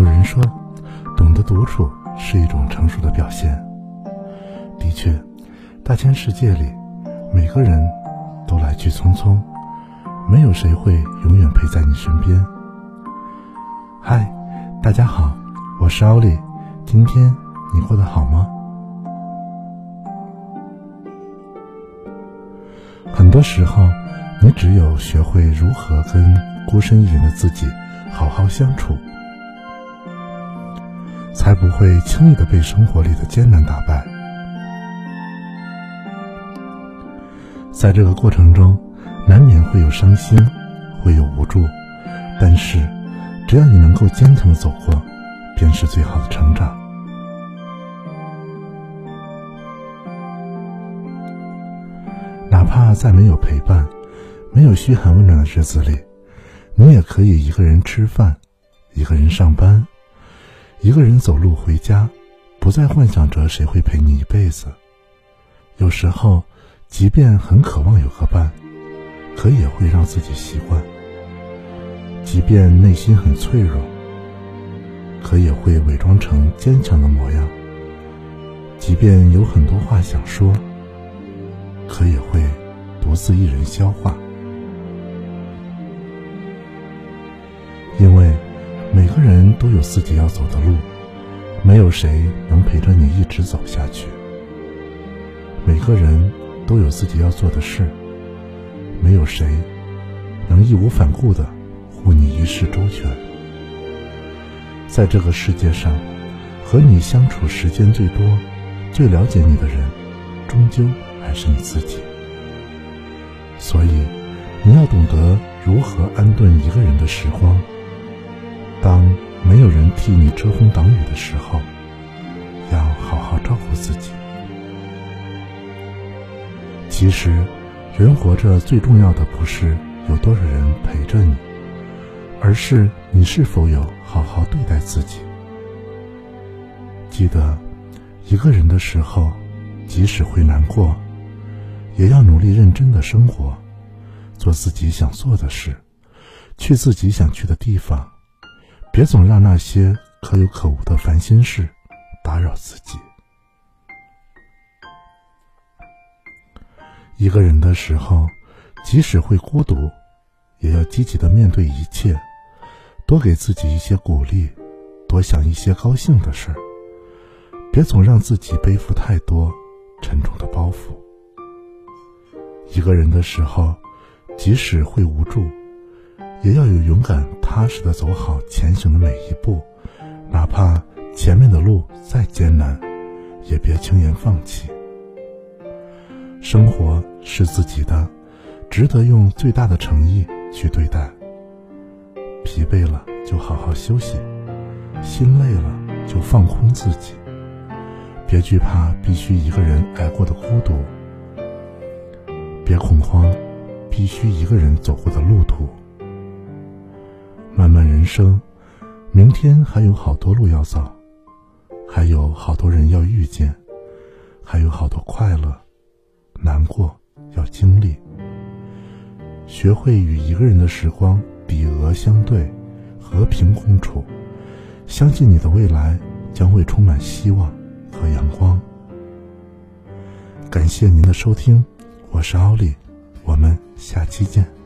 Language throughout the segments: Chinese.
有人说，懂得独处是一种成熟的表现。的确，大千世界里，每个人都来去匆匆，没有谁会永远陪在你身边。嗨，大家好，我是奥利，今天你过得好吗？很多时候，你只有学会如何跟孤身一人的自己好好相处。才不会轻易的被生活里的艰难打败。在这个过程中，难免会有伤心，会有无助，但是，只要你能够坚强的走过，便是最好的成长。哪怕在没有陪伴、没有嘘寒问暖的日子里，你也可以一个人吃饭，一个人上班。一个人走路回家，不再幻想着谁会陪你一辈子。有时候，即便很渴望有个伴，可也会让自己习惯；即便内心很脆弱，可也会伪装成坚强的模样；即便有很多话想说，可也会独自一人消化。因为。每个人都有自己要走的路，没有谁能陪着你一直走下去。每个人都有自己要做的事，没有谁能义无反顾的护你一世周全。在这个世界上，和你相处时间最多、最了解你的人，终究还是你自己。所以，你要懂得如何安顿一个人的时光。当没有人替你遮风挡雨的时候，要好好照顾自己。其实，人活着最重要的不是有多少人陪着你，而是你是否有好好对待自己。记得，一个人的时候，即使会难过，也要努力认真的生活，做自己想做的事，去自己想去的地方。别总让那些可有可无的烦心事打扰自己。一个人的时候，即使会孤独，也要积极的面对一切，多给自己一些鼓励，多想一些高兴的事儿。别总让自己背负太多沉重的包袱。一个人的时候，即使会无助。也要有勇敢、踏实的走好前行的每一步，哪怕前面的路再艰难，也别轻言放弃。生活是自己的，值得用最大的诚意去对待。疲惫了就好好休息，心累了就放空自己，别惧怕必须一个人挨过的孤独，别恐慌必须一个人走过的路途。生，明天还有好多路要走，还有好多人要遇见，还有好多快乐、难过要经历。学会与一个人的时光比额相对，和平共处，相信你的未来将会充满希望和阳光。感谢您的收听，我是奥利，我们下期见。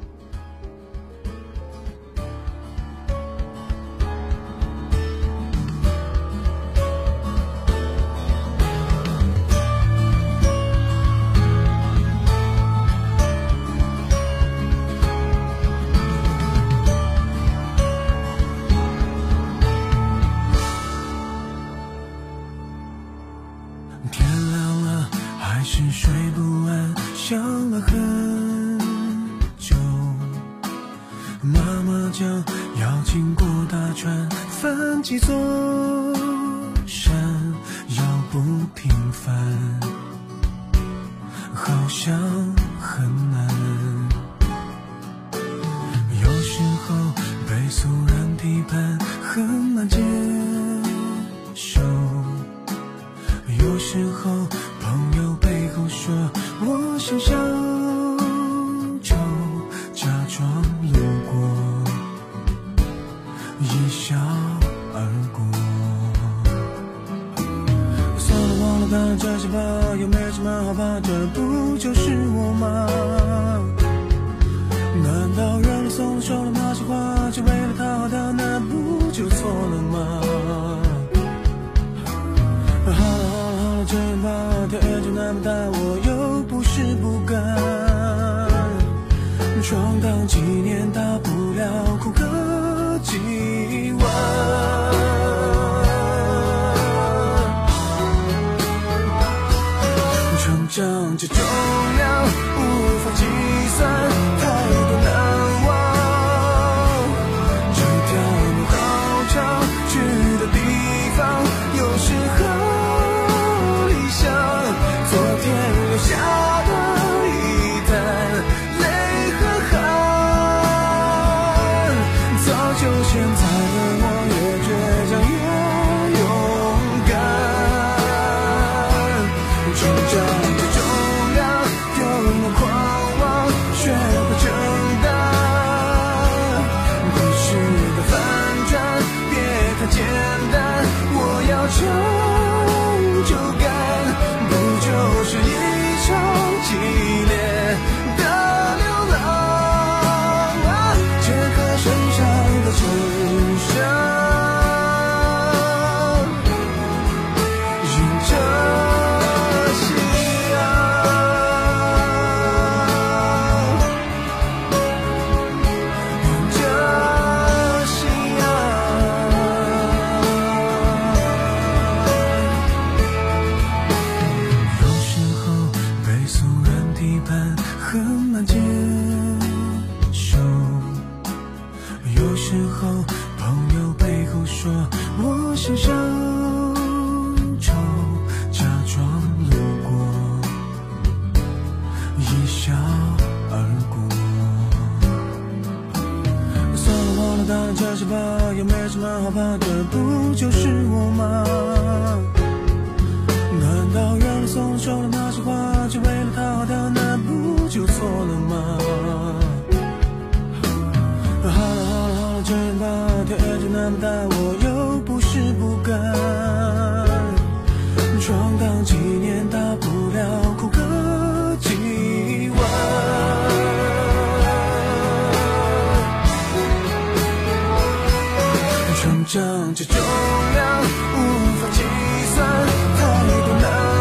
是睡不安，想了很久。妈妈讲要经过大川，翻几座山，要不平凡，好像很难。another 撑起重量无法计算太怕的不就是我吗？这重量无法计算，太多难。